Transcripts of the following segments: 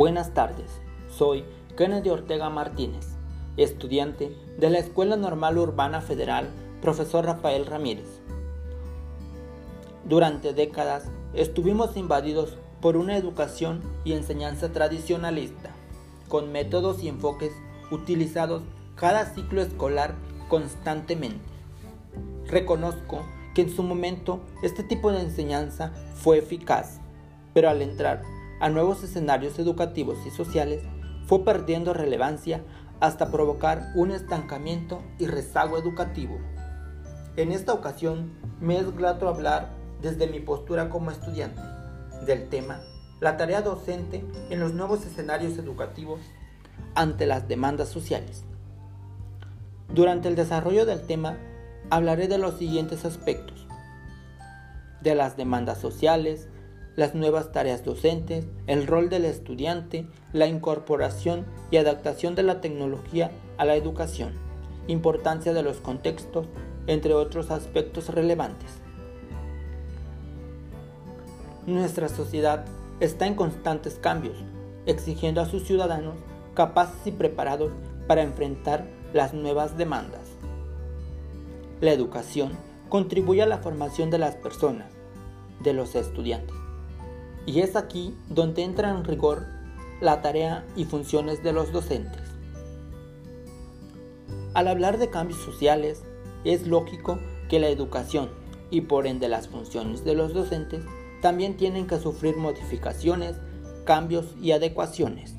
Buenas tardes, soy Kennedy Ortega Martínez, estudiante de la Escuela Normal Urbana Federal, profesor Rafael Ramírez. Durante décadas estuvimos invadidos por una educación y enseñanza tradicionalista, con métodos y enfoques utilizados cada ciclo escolar constantemente. Reconozco que en su momento este tipo de enseñanza fue eficaz, pero al entrar a nuevos escenarios educativos y sociales, fue perdiendo relevancia hasta provocar un estancamiento y rezago educativo. En esta ocasión me es grato hablar desde mi postura como estudiante del tema la tarea docente en los nuevos escenarios educativos ante las demandas sociales. Durante el desarrollo del tema hablaré de los siguientes aspectos. De las demandas sociales, las nuevas tareas docentes, el rol del estudiante, la incorporación y adaptación de la tecnología a la educación, importancia de los contextos, entre otros aspectos relevantes. Nuestra sociedad está en constantes cambios, exigiendo a sus ciudadanos capaces y preparados para enfrentar las nuevas demandas. La educación contribuye a la formación de las personas, de los estudiantes. Y es aquí donde entra en rigor la tarea y funciones de los docentes. Al hablar de cambios sociales, es lógico que la educación y por ende las funciones de los docentes también tienen que sufrir modificaciones, cambios y adecuaciones.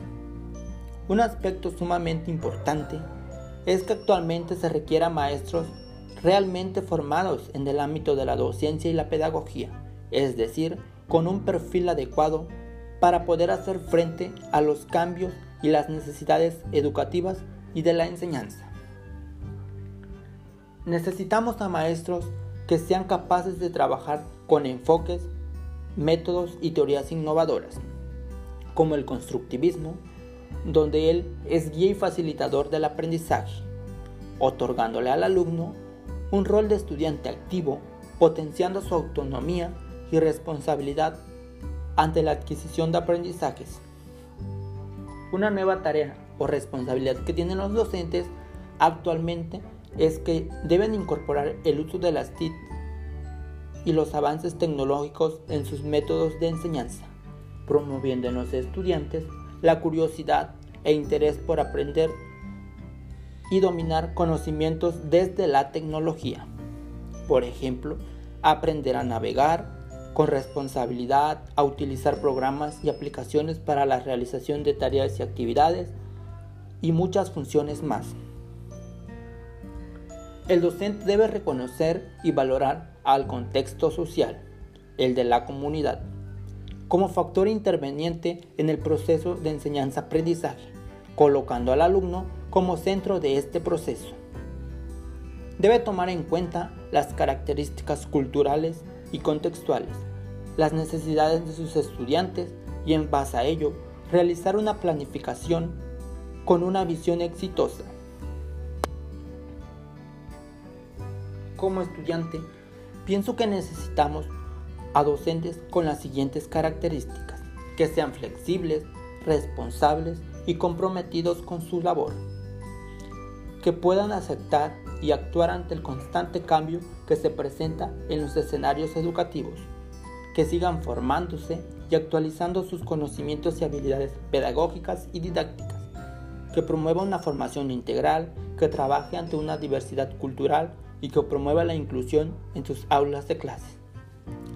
Un aspecto sumamente importante es que actualmente se requiera maestros realmente formados en el ámbito de la docencia y la pedagogía, es decir, con un perfil adecuado para poder hacer frente a los cambios y las necesidades educativas y de la enseñanza. Necesitamos a maestros que sean capaces de trabajar con enfoques, métodos y teorías innovadoras, como el constructivismo, donde él es guía y facilitador del aprendizaje, otorgándole al alumno un rol de estudiante activo, potenciando su autonomía y responsabilidad ante la adquisición de aprendizajes. Una nueva tarea o responsabilidad que tienen los docentes actualmente es que deben incorporar el uso de las TIC y los avances tecnológicos en sus métodos de enseñanza, promoviendo en los estudiantes la curiosidad e interés por aprender y dominar conocimientos desde la tecnología. Por ejemplo, aprender a navegar con responsabilidad, a utilizar programas y aplicaciones para la realización de tareas y actividades y muchas funciones más. El docente debe reconocer y valorar al contexto social, el de la comunidad, como factor interveniente en el proceso de enseñanza-aprendizaje, colocando al alumno como centro de este proceso. Debe tomar en cuenta las características culturales y contextuales, las necesidades de sus estudiantes y en base a ello realizar una planificación con una visión exitosa. Como estudiante, pienso que necesitamos a docentes con las siguientes características, que sean flexibles, responsables y comprometidos con su labor, que puedan aceptar y actuar ante el constante cambio que se presenta en los escenarios educativos, que sigan formándose y actualizando sus conocimientos y habilidades pedagógicas y didácticas, que promueva una formación integral, que trabaje ante una diversidad cultural y que promueva la inclusión en sus aulas de clase.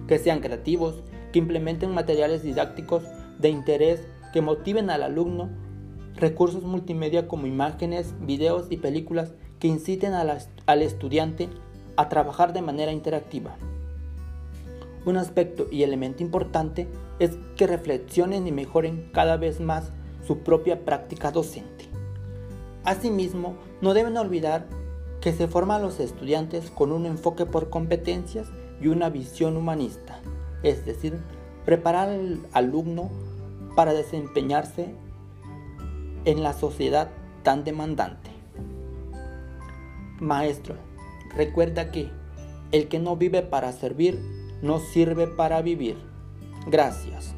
Que sean creativos, que implementen materiales didácticos de interés que motiven al alumno, recursos multimedia como imágenes, videos y películas que inciten al estudiante a trabajar de manera interactiva. Un aspecto y elemento importante es que reflexionen y mejoren cada vez más su propia práctica docente. Asimismo, no deben olvidar que se forma a los estudiantes con un enfoque por competencias y una visión humanista, es decir, preparar al alumno para desempeñarse en la sociedad tan demandante. Maestro, recuerda que el que no vive para servir, no sirve para vivir. Gracias.